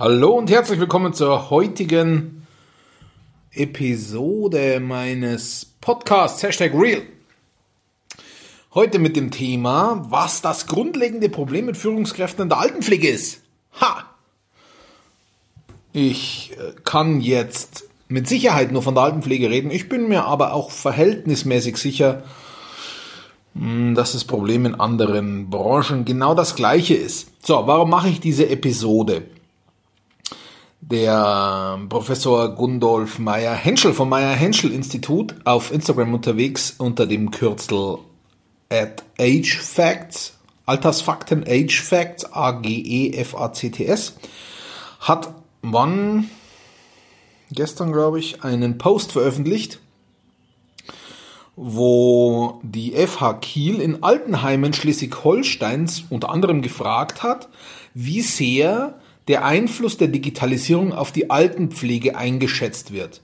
Hallo und herzlich willkommen zur heutigen Episode meines Podcasts Hashtag Real. Heute mit dem Thema, was das grundlegende Problem mit Führungskräften in der Altenpflege ist. Ha! Ich äh, kann jetzt mit Sicherheit nur von der Altenpflege reden. Ich bin mir aber auch verhältnismäßig sicher, hm, dass das Problem in anderen Branchen genau das gleiche ist. So, warum mache ich diese Episode? Der Professor Gundolf Meyer-Henschel vom Meyer-Henschel-Institut auf Instagram unterwegs unter dem Kürzel at Age Facts, Altersfakten Age Facts, A-G-E-F-A-C-T-S, hat wann, gestern glaube ich, einen Post veröffentlicht, wo die FH Kiel in Altenheimen Schleswig-Holsteins unter anderem gefragt hat, wie sehr der Einfluss der Digitalisierung auf die Altenpflege eingeschätzt wird.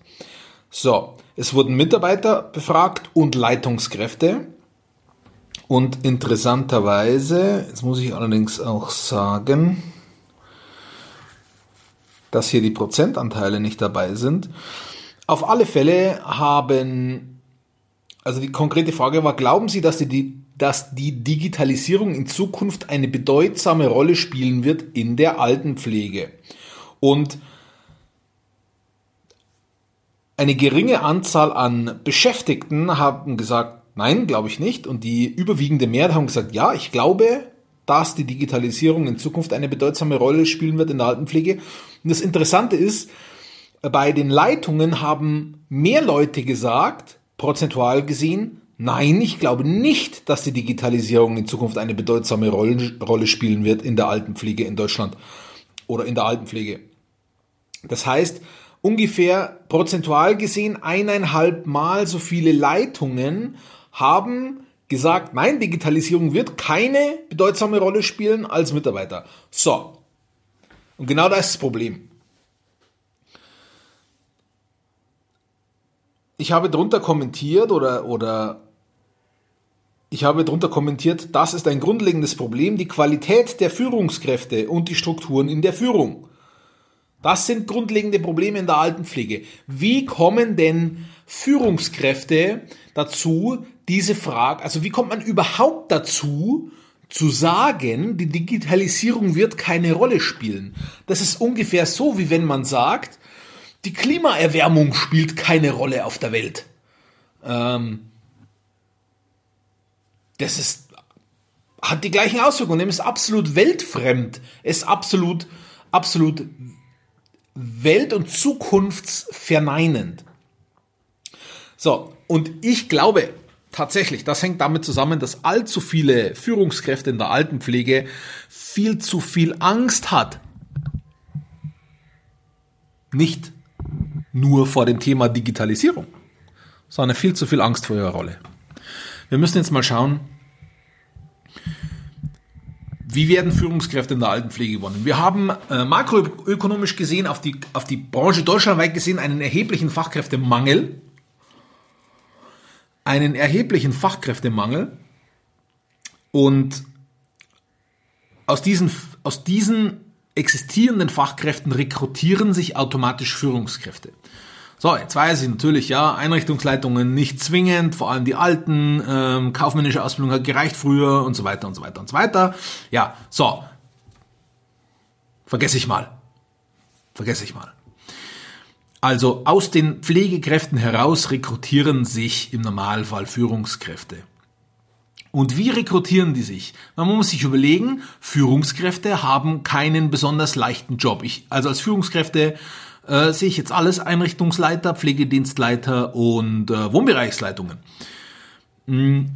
So, es wurden Mitarbeiter befragt und Leitungskräfte. Und interessanterweise, jetzt muss ich allerdings auch sagen, dass hier die Prozentanteile nicht dabei sind. Auf alle Fälle haben, also die konkrete Frage war, glauben Sie, dass die, dass die Digitalisierung in Zukunft eine bedeutsame Rolle spielen wird in der Altenpflege. Und eine geringe Anzahl an Beschäftigten haben gesagt, nein, glaube ich nicht. Und die überwiegende Mehrheit haben gesagt, ja, ich glaube, dass die Digitalisierung in Zukunft eine bedeutsame Rolle spielen wird in der Altenpflege. Und das Interessante ist, bei den Leitungen haben mehr Leute gesagt, prozentual gesehen, Nein, ich glaube nicht, dass die Digitalisierung in Zukunft eine bedeutsame Rolle spielen wird in der Altenpflege in Deutschland oder in der Altenpflege. Das heißt, ungefähr prozentual gesehen eineinhalb Mal so viele Leitungen haben gesagt, nein, Digitalisierung wird keine bedeutsame Rolle spielen als Mitarbeiter. So. Und genau das ist das Problem. ich habe drunter kommentiert oder, oder ich habe drunter kommentiert, das ist ein grundlegendes Problem, die Qualität der Führungskräfte und die Strukturen in der Führung. Das sind grundlegende Probleme in der Altenpflege. Wie kommen denn Führungskräfte dazu, diese Frage, also wie kommt man überhaupt dazu, zu sagen, die Digitalisierung wird keine Rolle spielen? Das ist ungefähr so, wie wenn man sagt, die Klimaerwärmung spielt keine Rolle auf der Welt. Ähm, das ist, hat die gleichen Auswirkungen. Es ist absolut weltfremd. Es ist absolut, absolut welt- und zukunftsverneinend. So, und ich glaube tatsächlich, das hängt damit zusammen, dass allzu viele Führungskräfte in der Altenpflege viel zu viel Angst hat. Nicht nur vor dem Thema Digitalisierung, sondern viel zu viel Angst vor ihrer Rolle. Wir müssen jetzt mal schauen, wie werden Führungskräfte in der Altenpflege gewonnen? Wir haben äh, makroökonomisch gesehen auf die, auf die Branche deutschlandweit gesehen einen erheblichen Fachkräftemangel. Einen erheblichen Fachkräftemangel. Und aus diesen, aus diesen existierenden Fachkräften rekrutieren sich automatisch Führungskräfte. So, jetzt weiß ich natürlich, ja, Einrichtungsleitungen nicht zwingend, vor allem die alten, ähm, kaufmännische Ausbildung hat gereicht früher und so weiter und so weiter und so weiter. Ja, so. Vergesse ich mal. Vergesse ich mal. Also aus den Pflegekräften heraus rekrutieren sich im Normalfall Führungskräfte. Und wie rekrutieren die sich? Man muss sich überlegen, Führungskräfte haben keinen besonders leichten Job. Ich, also als Führungskräfte äh, sehe ich jetzt alles Einrichtungsleiter, Pflegedienstleiter und äh, Wohnbereichsleitungen. Hm.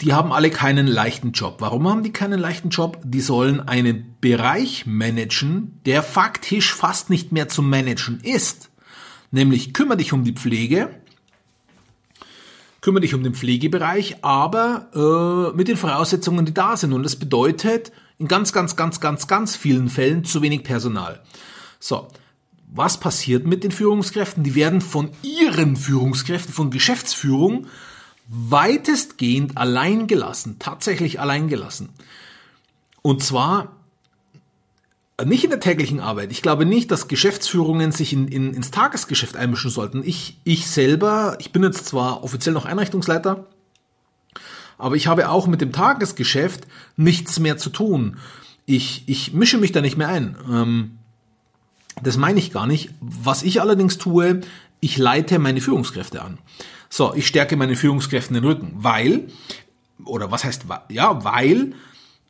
Die haben alle keinen leichten Job. Warum haben die keinen leichten Job? Die sollen einen Bereich managen, der faktisch fast nicht mehr zu managen ist. Nämlich kümmere dich um die Pflege, kümmere dich um den Pflegebereich, aber äh, mit den Voraussetzungen, die da sind. Und das bedeutet in ganz, ganz, ganz, ganz, ganz vielen Fällen zu wenig Personal. So, was passiert mit den Führungskräften? Die werden von ihren Führungskräften, von Geschäftsführung, weitestgehend allein gelassen, tatsächlich allein gelassen. Und zwar nicht in der täglichen Arbeit. Ich glaube nicht, dass Geschäftsführungen sich in, in, ins Tagesgeschäft einmischen sollten. Ich, ich selber, ich bin jetzt zwar offiziell noch Einrichtungsleiter, aber ich habe auch mit dem Tagesgeschäft nichts mehr zu tun. Ich, ich mische mich da nicht mehr ein. Ähm, das meine ich gar nicht. Was ich allerdings tue, ich leite meine Führungskräfte an. So, ich stärke meine Führungskräfte den Rücken, weil, oder was heißt, ja, weil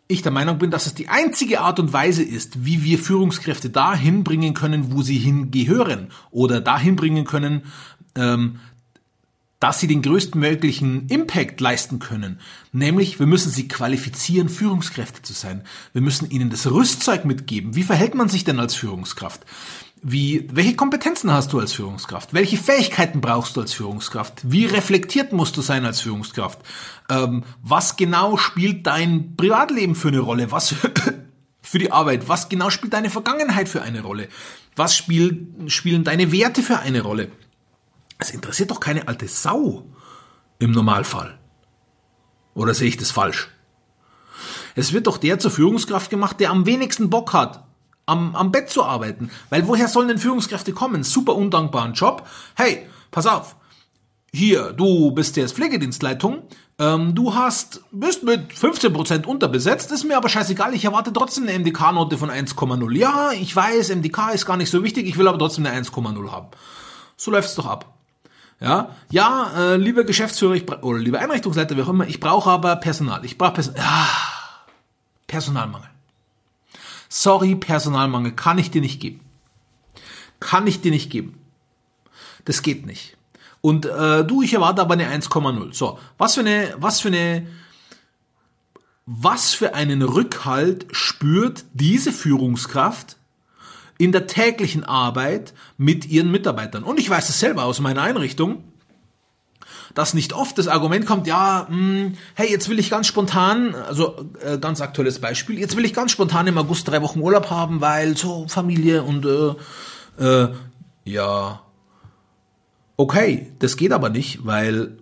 ich der Meinung bin, dass es die einzige Art und Weise ist, wie wir Führungskräfte dahin bringen können, wo sie hingehören oder dahin bringen können, ähm, dass sie den größtmöglichen Impact leisten können. Nämlich, wir müssen sie qualifizieren, Führungskräfte zu sein. Wir müssen ihnen das Rüstzeug mitgeben. Wie verhält man sich denn als Führungskraft? Wie, welche Kompetenzen hast du als Führungskraft? Welche Fähigkeiten brauchst du als Führungskraft? Wie reflektiert musst du sein als Führungskraft? Ähm, was genau spielt dein Privatleben für eine Rolle? Was für die Arbeit? Was genau spielt deine Vergangenheit für eine Rolle? Was spiel, spielen deine Werte für eine Rolle? Es interessiert doch keine alte Sau im Normalfall. Oder sehe ich das falsch? Es wird doch der zur Führungskraft gemacht, der am wenigsten Bock hat, am, am Bett zu arbeiten. Weil woher sollen denn Führungskräfte kommen? Super undankbaren Job. Hey, pass auf. Hier, du bist jetzt Pflegedienstleitung. Ähm, du hast, bist mit 15% unterbesetzt, ist mir aber scheißegal, ich erwarte trotzdem eine MDK-Note von 1,0. Ja, ich weiß, MDK ist gar nicht so wichtig, ich will aber trotzdem eine 1,0 haben. So läuft's doch ab. Ja, ja, äh, lieber Geschäftsführer ich oder lieber Einrichtungsleiter, wie auch immer, ich brauche aber Personal. Ich brauche Personal. Ja, Personalmangel. Sorry, Personalmangel kann ich dir nicht geben. Kann ich dir nicht geben. Das geht nicht. Und äh, du, ich erwarte aber eine 1,0. So, was für eine, was für eine, was für einen Rückhalt spürt diese Führungskraft in der täglichen Arbeit mit ihren Mitarbeitern. Und ich weiß es selber aus meiner Einrichtung, dass nicht oft das Argument kommt, ja, mh, hm, hey, jetzt will ich ganz spontan, also äh, ganz aktuelles Beispiel, jetzt will ich ganz spontan im August drei Wochen Urlaub haben, weil so Familie und äh, äh, ja, okay, das geht aber nicht, weil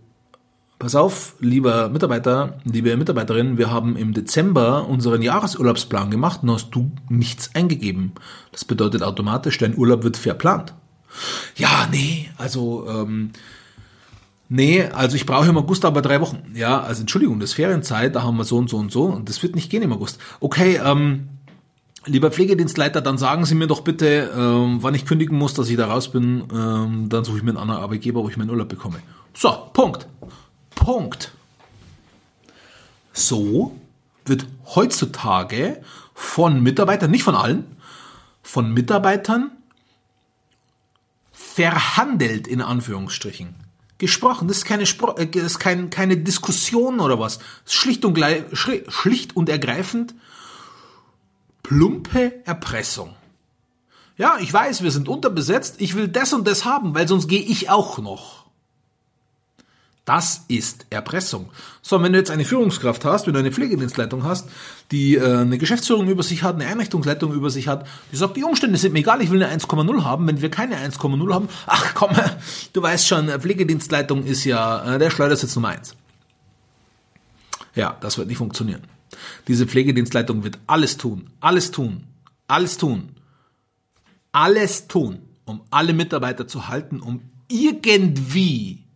Pass auf, lieber Mitarbeiter, liebe Mitarbeiterin, wir haben im Dezember unseren Jahresurlaubsplan gemacht und hast du nichts eingegeben. Das bedeutet automatisch, dein Urlaub wird verplant. Ja, nee, also, ähm, nee, also ich brauche im August aber drei Wochen. Ja, also Entschuldigung, das ist Ferienzeit, da haben wir so und so und so und das wird nicht gehen im August. Okay, ähm, Lieber Pflegedienstleiter, dann sagen Sie mir doch bitte, ähm, wann ich kündigen muss, dass ich da raus bin. Ähm, dann suche ich mir einen anderen Arbeitgeber, wo ich meinen Urlaub bekomme. So, Punkt. Punkt. So wird heutzutage von Mitarbeitern, nicht von allen, von Mitarbeitern verhandelt in Anführungsstrichen. Gesprochen. Das ist keine, Spro äh, das ist kein, keine Diskussion oder was. Schlicht und, schlicht und ergreifend plumpe Erpressung. Ja, ich weiß, wir sind unterbesetzt, ich will das und das haben, weil sonst gehe ich auch noch. Das ist Erpressung. So, wenn du jetzt eine Führungskraft hast, wenn du eine Pflegedienstleitung hast, die äh, eine Geschäftsführung über sich hat, eine Einrichtungsleitung über sich hat, die sagt, die Umstände sind mir egal, ich will eine 1,0 haben. Wenn wir keine 1,0 haben, ach komm, du weißt schon, Pflegedienstleitung ist ja äh, der Schleudersitz Nummer 1. Ja, das wird nicht funktionieren. Diese Pflegedienstleitung wird alles tun, alles tun, alles tun, alles tun, um alle Mitarbeiter zu halten, um irgendwie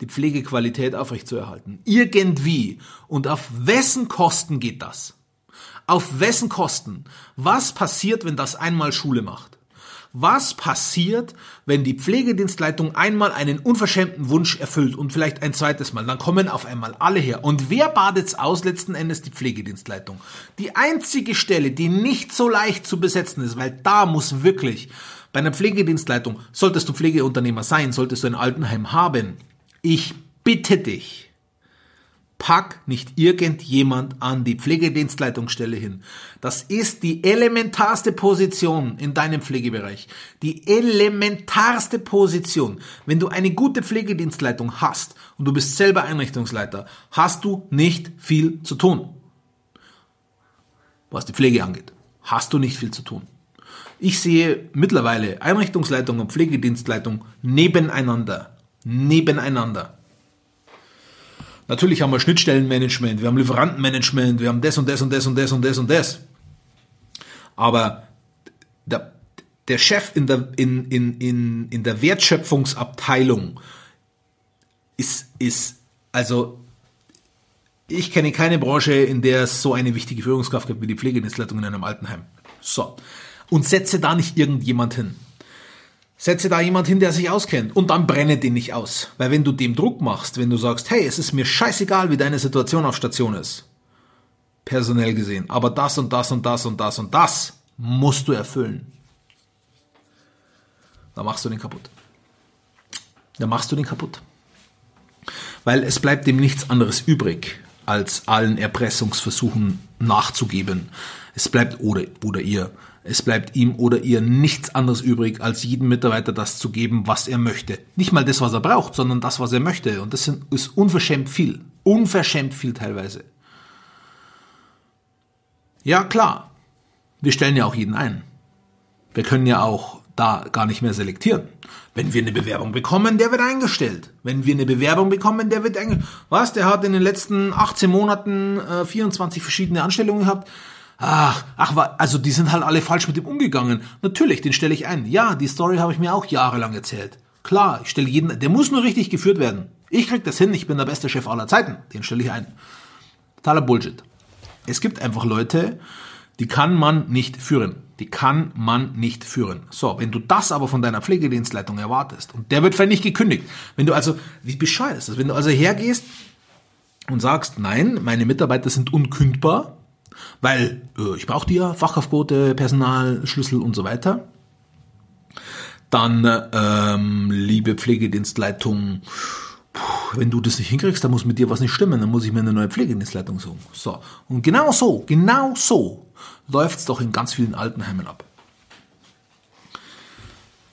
die Pflegequalität aufrechtzuerhalten. Irgendwie. Und auf wessen Kosten geht das? Auf wessen Kosten? Was passiert, wenn das einmal Schule macht? Was passiert, wenn die Pflegedienstleitung einmal einen unverschämten Wunsch erfüllt und vielleicht ein zweites Mal? Dann kommen auf einmal alle her. Und wer badet's aus? Letzten Endes die Pflegedienstleitung. Die einzige Stelle, die nicht so leicht zu besetzen ist, weil da muss wirklich bei einer Pflegedienstleitung, solltest du Pflegeunternehmer sein, solltest du ein Altenheim haben, ich bitte dich, pack nicht irgendjemand an die Pflegedienstleitungsstelle hin. Das ist die elementarste Position in deinem Pflegebereich. Die elementarste Position. Wenn du eine gute Pflegedienstleitung hast und du bist selber Einrichtungsleiter, hast du nicht viel zu tun. Was die Pflege angeht, hast du nicht viel zu tun. Ich sehe mittlerweile Einrichtungsleitung und Pflegedienstleitung nebeneinander nebeneinander. Natürlich haben wir Schnittstellenmanagement, wir haben Lieferantenmanagement, wir haben das und das und das und das und das und das. Aber der, der Chef in der, in, in, in, in der Wertschöpfungsabteilung ist, ist, also ich kenne keine Branche, in der es so eine wichtige Führungskraft gibt wie die Pflegedienstleitung in einem Altenheim. So. Und setze da nicht irgendjemand hin. Setze da jemand hin, der sich auskennt und dann brenne den nicht aus. Weil wenn du dem Druck machst, wenn du sagst, hey, es ist mir scheißegal, wie deine Situation auf Station ist, personell gesehen, aber das und das und das und das und das musst du erfüllen. Da machst du den kaputt. Da machst du den kaputt. Weil es bleibt dem nichts anderes übrig, als allen Erpressungsversuchen nachzugeben. Es bleibt oder, oder ihr, es bleibt ihm oder ihr nichts anderes übrig, als jedem Mitarbeiter das zu geben, was er möchte. Nicht mal das, was er braucht, sondern das, was er möchte. Und das ist unverschämt viel. Unverschämt viel teilweise. Ja, klar. Wir stellen ja auch jeden ein. Wir können ja auch da gar nicht mehr selektieren. Wenn wir eine Bewerbung bekommen, der wird eingestellt. Wenn wir eine Bewerbung bekommen, der wird eingestellt. Was? Der hat in den letzten 18 Monaten äh, 24 verschiedene Anstellungen gehabt. Ach, ach, also die sind halt alle falsch mit ihm umgegangen. Natürlich, den stelle ich ein. Ja, die Story habe ich mir auch jahrelang erzählt. Klar, ich stelle jeden, der muss nur richtig geführt werden. Ich krieg das hin, ich bin der beste Chef aller Zeiten. Den stelle ich ein. Totaler Bullshit. Es gibt einfach Leute, die kann man nicht führen. Die kann man nicht führen. So, wenn du das aber von deiner Pflegedienstleitung erwartest und der wird vielleicht nicht gekündigt, wenn du also, wie bescheuert ist das, wenn du also hergehst und sagst, nein, meine Mitarbeiter sind unkündbar, weil äh, ich brauche die ja, Fachkraftquote, Personal, Schlüssel und so weiter, dann, ähm, liebe Pflegedienstleitung, wenn du das nicht hinkriegst, dann muss mit dir was nicht stimmen, dann muss ich mir eine neue Pflegedienstleitung suchen. So. Und genau so, genau so läuft es doch in ganz vielen Altenheimen ab.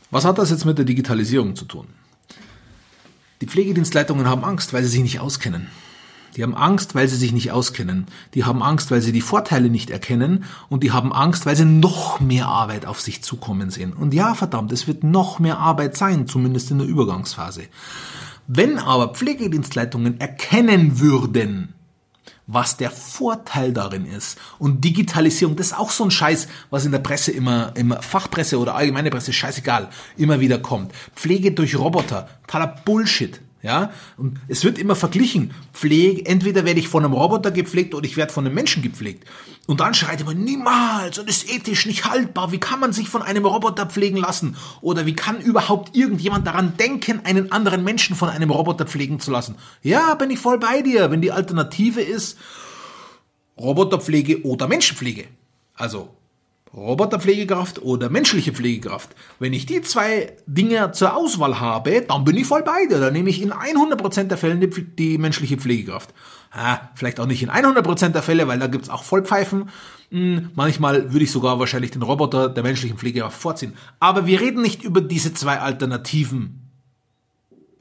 Was hat das jetzt mit der Digitalisierung zu tun? Die Pflegedienstleitungen haben Angst, weil sie sich nicht auskennen. Die haben Angst, weil sie sich nicht auskennen. Die haben Angst, weil sie die Vorteile nicht erkennen. Und die haben Angst, weil sie noch mehr Arbeit auf sich zukommen sehen. Und ja, verdammt, es wird noch mehr Arbeit sein, zumindest in der Übergangsphase. Wenn aber Pflegedienstleitungen erkennen würden, was der Vorteil darin ist. Und Digitalisierung, das ist auch so ein Scheiß, was in der Presse immer, immer Fachpresse oder allgemeine Presse, scheißegal, immer wieder kommt. Pflege durch Roboter, totaler Bullshit. Ja, und es wird immer verglichen. Pflege, entweder werde ich von einem Roboter gepflegt oder ich werde von einem Menschen gepflegt. Und dann schreit man niemals und ist ethisch nicht haltbar. Wie kann man sich von einem Roboter pflegen lassen? Oder wie kann überhaupt irgendjemand daran denken, einen anderen Menschen von einem Roboter pflegen zu lassen? Ja, bin ich voll bei dir, wenn die Alternative ist Roboterpflege oder Menschenpflege. Also Roboterpflegekraft oder menschliche Pflegekraft. Wenn ich die zwei Dinge zur Auswahl habe, dann bin ich voll bei dir. Dann nehme ich in 100% der Fälle die, die menschliche Pflegekraft. Ha, vielleicht auch nicht in 100% der Fälle, weil da gibt's auch Vollpfeifen. Hm, manchmal würde ich sogar wahrscheinlich den Roboter der menschlichen Pflegekraft vorziehen. Aber wir reden nicht über diese zwei Alternativen.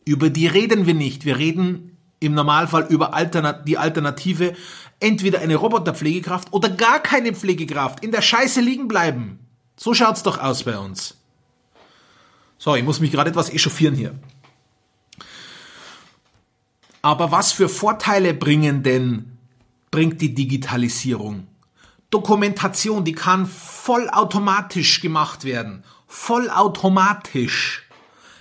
Über die reden wir nicht. Wir reden im Normalfall über Alternat die Alternative entweder eine Roboterpflegekraft oder gar keine Pflegekraft in der Scheiße liegen bleiben. So schaut's doch aus bei uns. So, ich muss mich gerade etwas echauffieren hier. Aber was für Vorteile bringen denn, bringt die Digitalisierung? Dokumentation, die kann vollautomatisch gemacht werden. Vollautomatisch.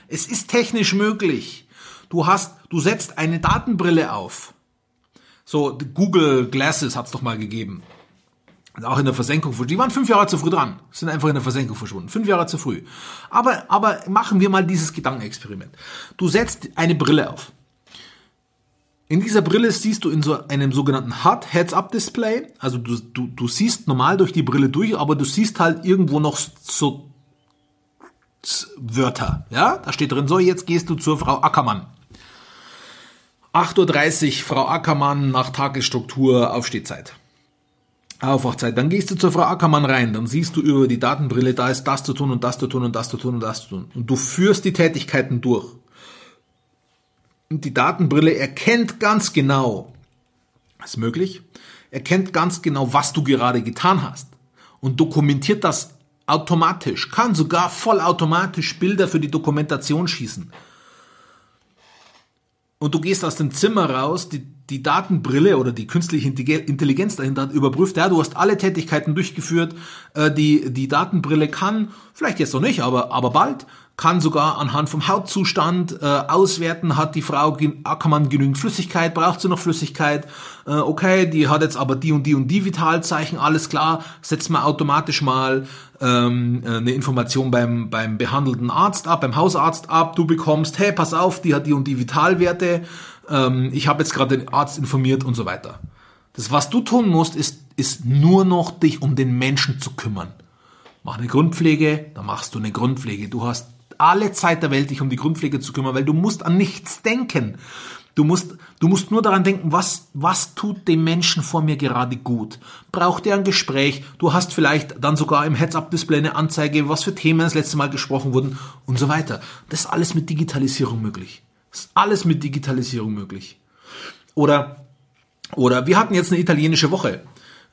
Es ist technisch möglich. Du hast, du setzt eine Datenbrille auf. So, Google Glasses hat's doch mal gegeben. Auch in der Versenkung. Die waren fünf Jahre zu früh dran. Sind einfach in der Versenkung verschwunden. Fünf Jahre zu früh. Aber, aber machen wir mal dieses Gedankenexperiment. Du setzt eine Brille auf. In dieser Brille siehst du in so einem sogenannten Hard Heads-Up-Display. Also du, du, du siehst normal durch die Brille durch, aber du siehst halt irgendwo noch so Wörter. Ja, da steht drin, so jetzt gehst du zur Frau Ackermann. 8.30 Uhr, Frau Ackermann nach Tagesstruktur Aufstehzeit. Aufwachzeit. Dann gehst du zur Frau Ackermann rein, dann siehst du über die Datenbrille, da ist das zu tun und das zu tun und das zu tun und das zu tun. Und du führst die Tätigkeiten durch. Und die Datenbrille erkennt ganz genau, ist möglich, erkennt ganz genau, was du gerade getan hast. Und dokumentiert das automatisch, kann sogar vollautomatisch Bilder für die Dokumentation schießen und du gehst aus dem Zimmer raus, die, die Datenbrille oder die künstliche Intelligenz dahinter hat überprüft, ja, du hast alle Tätigkeiten durchgeführt, äh, die, die Datenbrille kann, vielleicht jetzt noch nicht, aber, aber bald, kann sogar anhand vom Hautzustand äh, auswerten, hat die Frau, kann man genügend Flüssigkeit, braucht sie noch Flüssigkeit, äh, okay, die hat jetzt aber die und die und die Vitalzeichen, alles klar, setzt man automatisch mal ähm, eine Information beim, beim behandelten Arzt ab, beim Hausarzt ab, du bekommst, hey, pass auf, die hat die und die Vitalwerte, ähm, ich habe jetzt gerade den Arzt informiert und so weiter. Das, was du tun musst, ist, ist nur noch dich um den Menschen zu kümmern. Mach eine Grundpflege, dann machst du eine Grundpflege. Du hast alle Zeit der Welt, dich um die Grundpflege zu kümmern, weil du musst an nichts denken. Du musst, du musst nur daran denken, was, was tut dem Menschen vor mir gerade gut? Braucht er ein Gespräch? Du hast vielleicht dann sogar im Heads-Up-Display eine Anzeige, was für Themen das letzte Mal gesprochen wurden und so weiter. Das ist alles mit Digitalisierung möglich. Das ist alles mit Digitalisierung möglich. Oder, oder wir hatten jetzt eine italienische Woche.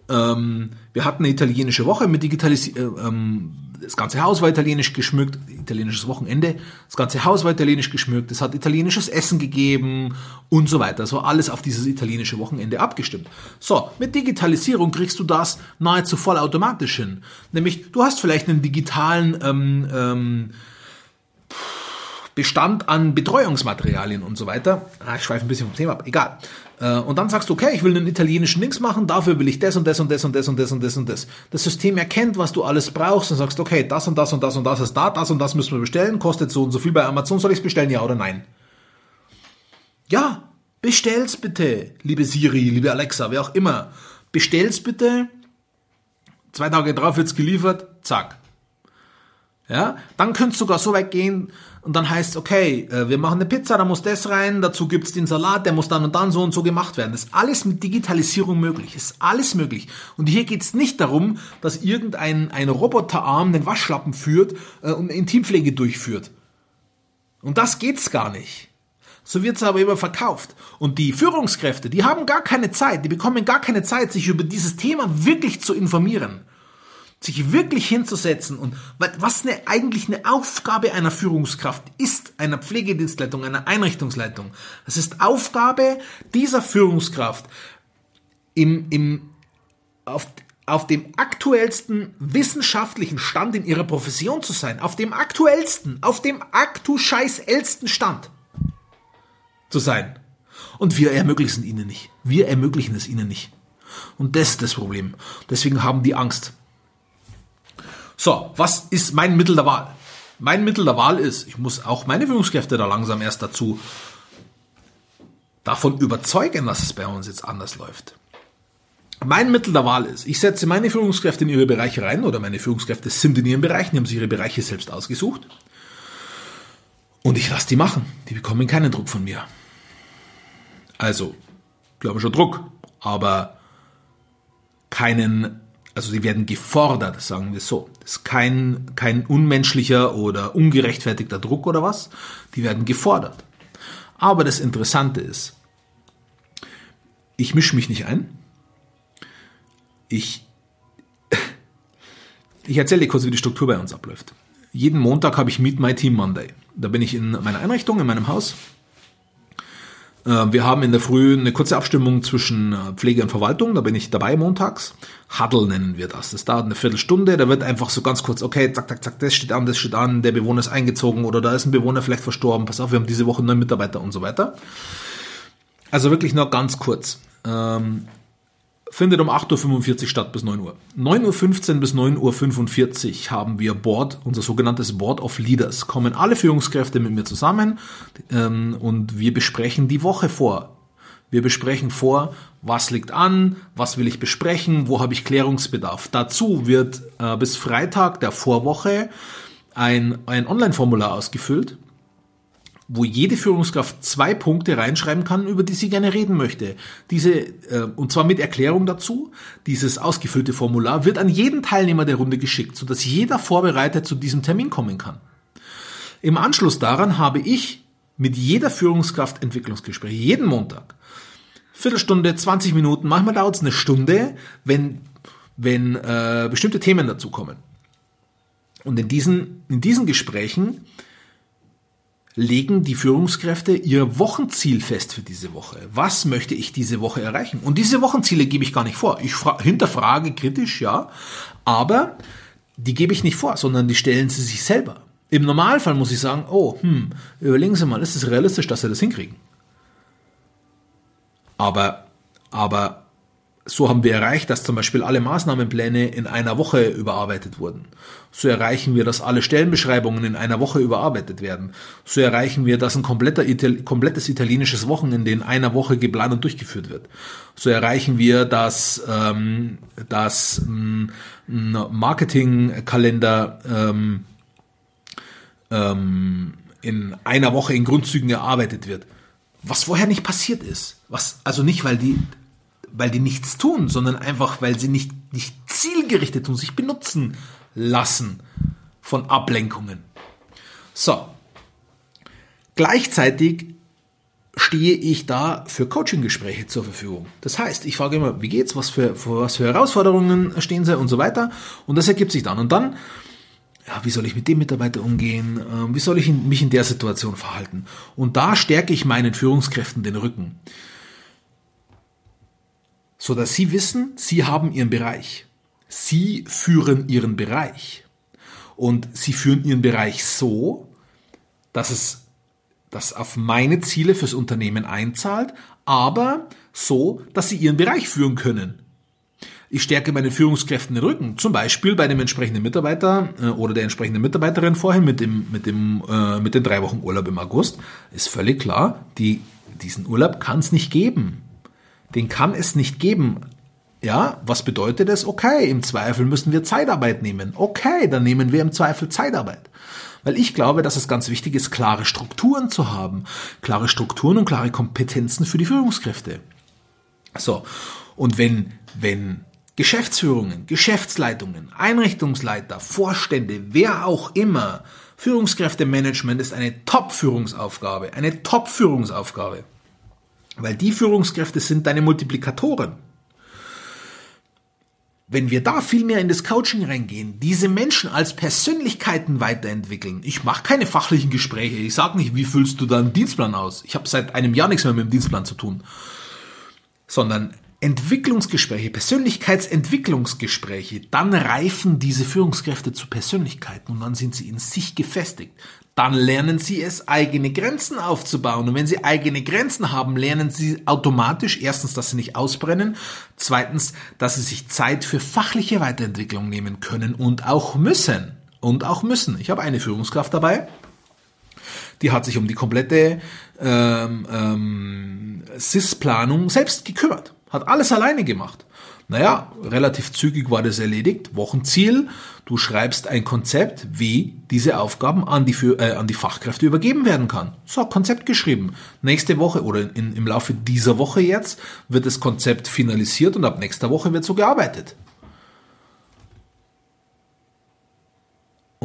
Ähm, wir hatten eine italienische Woche mit Digitalisierung. Äh, ähm, das ganze Haus war italienisch geschmückt, italienisches Wochenende, das ganze Haus war italienisch geschmückt, es hat italienisches Essen gegeben und so weiter. So alles auf dieses italienische Wochenende abgestimmt. So, mit Digitalisierung kriegst du das nahezu vollautomatisch hin. Nämlich, du hast vielleicht einen digitalen ähm, ähm, Bestand an Betreuungsmaterialien und so weiter. Ah, ich schweife ein bisschen vom Thema ab, egal. Äh, und dann sagst du, okay, ich will einen italienischen Links machen, dafür will ich das und das und das und das und das und das und das. Das System erkennt, was du alles brauchst und sagst, okay, das und das und das und das ist da, das und das müssen wir bestellen, kostet so und so viel bei Amazon, soll ich es bestellen, ja oder nein? Ja, bestell's bitte, liebe Siri, liebe Alexa, wer auch immer. Bestell's bitte. Zwei Tage drauf wird's geliefert, zack. Ja, dann könnte es sogar so weit gehen und dann heißt okay, äh, wir machen eine Pizza, da muss das rein, dazu gibt's den Salat, der muss dann und dann so und so gemacht werden. Das ist alles mit Digitalisierung möglich, das ist alles möglich. Und hier geht's nicht darum, dass irgendein ein Roboterarm den Waschlappen führt äh, und Intimpflege durchführt. Und das geht's gar nicht. So wird's aber immer verkauft. Und die Führungskräfte, die haben gar keine Zeit, die bekommen gar keine Zeit, sich über dieses Thema wirklich zu informieren sich wirklich hinzusetzen und was eine, eigentlich eine Aufgabe einer Führungskraft ist, einer Pflegedienstleitung, einer Einrichtungsleitung. Es ist Aufgabe dieser Führungskraft im, im, auf, auf dem aktuellsten wissenschaftlichen Stand in ihrer Profession zu sein. Auf dem aktuellsten, auf dem aktu-scheiß-ellsten Stand zu sein. Und wir ermöglichen es ihnen nicht. Wir ermöglichen es ihnen nicht. Und das ist das Problem. Deswegen haben die Angst. So, was ist mein Mittel der Wahl? Mein Mittel der Wahl ist, ich muss auch meine Führungskräfte da langsam erst dazu davon überzeugen, dass es bei uns jetzt anders läuft. Mein Mittel der Wahl ist, ich setze meine Führungskräfte in ihre Bereiche rein oder meine Führungskräfte sind in ihren Bereichen, die haben sich ihre Bereiche selbst ausgesucht und ich lasse die machen. Die bekommen keinen Druck von mir. Also, glaube schon Druck, aber keinen also sie werden gefordert, sagen wir so. Das ist kein, kein unmenschlicher oder ungerechtfertigter Druck oder was. Die werden gefordert. Aber das Interessante ist, ich mische mich nicht ein. Ich, ich erzähle dir kurz, wie die Struktur bei uns abläuft. Jeden Montag habe ich Meet My Team Monday. Da bin ich in meiner Einrichtung, in meinem Haus wir haben in der Früh eine kurze Abstimmung zwischen äh, Pflege und Verwaltung, da bin ich dabei montags. Huddle nennen wir das. Das dauert eine Viertelstunde, da wird einfach so ganz kurz, okay, zack, zack, zack, das steht an, das steht an, der Bewohner ist eingezogen oder da ist ein Bewohner vielleicht verstorben, pass auf, wir haben diese Woche neun Mitarbeiter und so weiter. Also wirklich nur ganz kurz. Findet um 8.45 Uhr statt bis 9 Uhr. 9.15 Uhr bis 9.45 Uhr haben wir Board, unser sogenanntes Board of Leaders. Kommen alle Führungskräfte mit mir zusammen ähm, und wir besprechen die Woche vor. Wir besprechen vor, was liegt an, was will ich besprechen, wo habe ich Klärungsbedarf. Dazu wird äh, bis Freitag der Vorwoche ein, ein Online-Formular ausgefüllt wo jede Führungskraft zwei Punkte reinschreiben kann, über die sie gerne reden möchte. Diese, äh, und zwar mit Erklärung dazu. Dieses ausgefüllte Formular wird an jeden Teilnehmer der Runde geschickt, sodass jeder vorbereitet zu diesem Termin kommen kann. Im Anschluss daran habe ich mit jeder Führungskraft Entwicklungsgespräche, jeden Montag. Viertelstunde, 20 Minuten, manchmal dauert es eine Stunde, wenn, wenn äh, bestimmte Themen dazu kommen. Und in diesen, in diesen Gesprächen legen die Führungskräfte ihr Wochenziel fest für diese Woche. Was möchte ich diese Woche erreichen? Und diese Wochenziele gebe ich gar nicht vor. Ich hinterfrage kritisch, ja, aber die gebe ich nicht vor, sondern die stellen sie sich selber. Im Normalfall muss ich sagen, oh, hm, überlegen Sie mal, ist es realistisch, dass Sie das hinkriegen? Aber, aber so haben wir erreicht, dass zum Beispiel alle Maßnahmenpläne in einer Woche überarbeitet wurden. So erreichen wir, dass alle Stellenbeschreibungen in einer Woche überarbeitet werden. So erreichen wir, dass ein kompletter, komplettes italienisches Wochenende in einer Woche geplant und durchgeführt wird. So erreichen wir, dass, ähm, dass ein Marketingkalender ähm, ähm, in einer Woche in Grundzügen erarbeitet wird. Was vorher nicht passiert ist. Was, also nicht, weil die weil die nichts tun, sondern einfach, weil sie nicht, nicht zielgerichtet tun, sich benutzen lassen von Ablenkungen. So. Gleichzeitig stehe ich da für Coaching-Gespräche zur Verfügung. Das heißt, ich frage immer, wie geht's, was für, für, was für Herausforderungen stehen sie und so weiter. Und das ergibt sich dann. Und dann, ja, wie soll ich mit dem Mitarbeiter umgehen? Ähm, wie soll ich mich in der Situation verhalten? Und da stärke ich meinen Führungskräften den Rücken so dass Sie wissen, Sie haben Ihren Bereich. Sie führen Ihren Bereich. Und Sie führen Ihren Bereich so, dass es das auf meine Ziele fürs Unternehmen einzahlt, aber so, dass Sie Ihren Bereich führen können. Ich stärke meine Führungskräften den Rücken, zum Beispiel bei dem entsprechenden Mitarbeiter äh, oder der entsprechenden Mitarbeiterin vorhin mit dem mit dem äh, mit den drei Wochen Urlaub im August ist völlig klar, die diesen Urlaub kann es nicht geben den kann es nicht geben. Ja, was bedeutet es? Okay, im Zweifel müssen wir Zeitarbeit nehmen. Okay, dann nehmen wir im Zweifel Zeitarbeit. Weil ich glaube, dass es ganz wichtig ist, klare Strukturen zu haben. Klare Strukturen und klare Kompetenzen für die Führungskräfte. So. Und wenn, wenn Geschäftsführungen, Geschäftsleitungen, Einrichtungsleiter, Vorstände, wer auch immer, Führungskräftemanagement ist eine Top-Führungsaufgabe, eine Top-Führungsaufgabe. Weil die Führungskräfte sind deine Multiplikatoren. Wenn wir da viel mehr in das Coaching reingehen, diese Menschen als Persönlichkeiten weiterentwickeln. Ich mache keine fachlichen Gespräche. Ich sage nicht, wie füllst du deinen Dienstplan aus? Ich habe seit einem Jahr nichts mehr mit dem Dienstplan zu tun. Sondern Entwicklungsgespräche, Persönlichkeitsentwicklungsgespräche, dann reifen diese Führungskräfte zu Persönlichkeiten und dann sind sie in sich gefestigt dann lernen sie es, eigene Grenzen aufzubauen. Und wenn sie eigene Grenzen haben, lernen sie automatisch erstens, dass sie nicht ausbrennen, zweitens, dass sie sich Zeit für fachliche Weiterentwicklung nehmen können und auch müssen. Und auch müssen. Ich habe eine Führungskraft dabei, die hat sich um die komplette ähm, ähm, SIS-Planung selbst gekümmert, hat alles alleine gemacht. Naja, relativ zügig war das erledigt. Wochenziel, du schreibst ein Konzept, wie diese Aufgaben an die, äh, an die Fachkräfte übergeben werden kann. So, Konzept geschrieben. Nächste Woche oder in, im Laufe dieser Woche jetzt wird das Konzept finalisiert und ab nächster Woche wird so gearbeitet.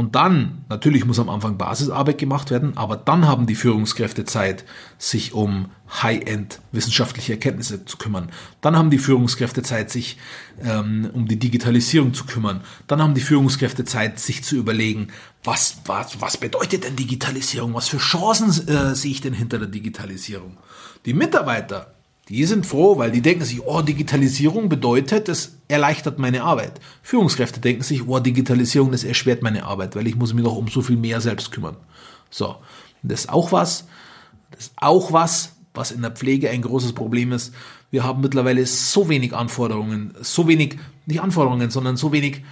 Und dann, natürlich muss am Anfang Basisarbeit gemacht werden, aber dann haben die Führungskräfte Zeit, sich um High-End wissenschaftliche Erkenntnisse zu kümmern. Dann haben die Führungskräfte Zeit, sich ähm, um die Digitalisierung zu kümmern. Dann haben die Führungskräfte Zeit, sich zu überlegen, was, was, was bedeutet denn Digitalisierung? Was für Chancen äh, sehe ich denn hinter der Digitalisierung? Die Mitarbeiter die sind froh, weil die denken sich, oh, Digitalisierung bedeutet, es erleichtert meine Arbeit. Führungskräfte denken sich, oh, Digitalisierung, das erschwert meine Arbeit, weil ich muss mich noch um so viel mehr selbst kümmern. So, das ist auch was, das ist auch was, was in der Pflege ein großes Problem ist. Wir haben mittlerweile so wenig Anforderungen, so wenig, nicht Anforderungen, sondern so wenig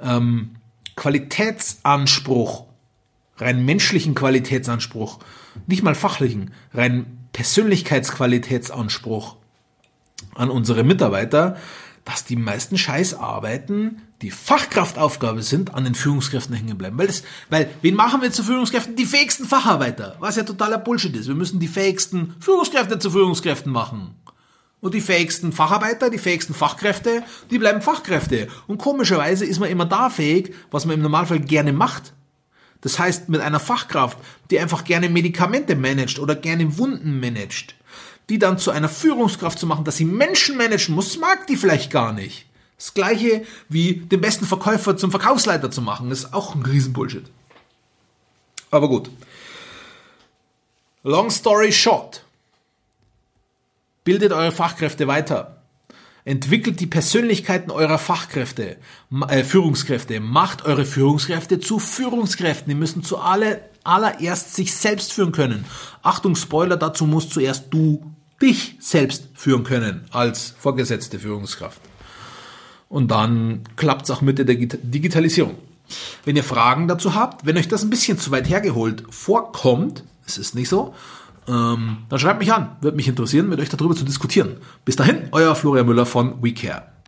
ähm, Qualitätsanspruch, rein menschlichen Qualitätsanspruch, nicht mal fachlichen, rein Persönlichkeitsqualitätsanspruch an unsere Mitarbeiter, dass die meisten Scheißarbeiten, die Fachkraftaufgabe sind, an den Führungskräften hängen bleiben. Weil, das, weil wen machen wir zu Führungskräften? Die fähigsten Facharbeiter, was ja totaler Bullshit ist. Wir müssen die fähigsten Führungskräfte zu Führungskräften machen. Und die fähigsten Facharbeiter, die fähigsten Fachkräfte, die bleiben Fachkräfte. Und komischerweise ist man immer da fähig, was man im Normalfall gerne macht. Das heißt, mit einer Fachkraft, die einfach gerne Medikamente managt oder gerne Wunden managt, die dann zu einer Führungskraft zu machen, dass sie Menschen managen muss, mag die vielleicht gar nicht. Das gleiche wie den besten Verkäufer zum Verkaufsleiter zu machen, ist auch ein Riesenbullshit. Aber gut. Long story short. Bildet eure Fachkräfte weiter. Entwickelt die Persönlichkeiten eurer Fachkräfte, äh, Führungskräfte. Macht eure Führungskräfte zu Führungskräften. Die müssen zu alle, allererst sich selbst führen können. Achtung, Spoiler, dazu musst zuerst du dich selbst führen können als vorgesetzte Führungskraft. Und dann klappt es auch mit der Digitalisierung. Wenn ihr Fragen dazu habt, wenn euch das ein bisschen zu weit hergeholt vorkommt, es ist nicht so, ähm, dann schreibt mich an. Würde mich interessieren, mit euch darüber zu diskutieren. Bis dahin, euer Florian Müller von WeCare.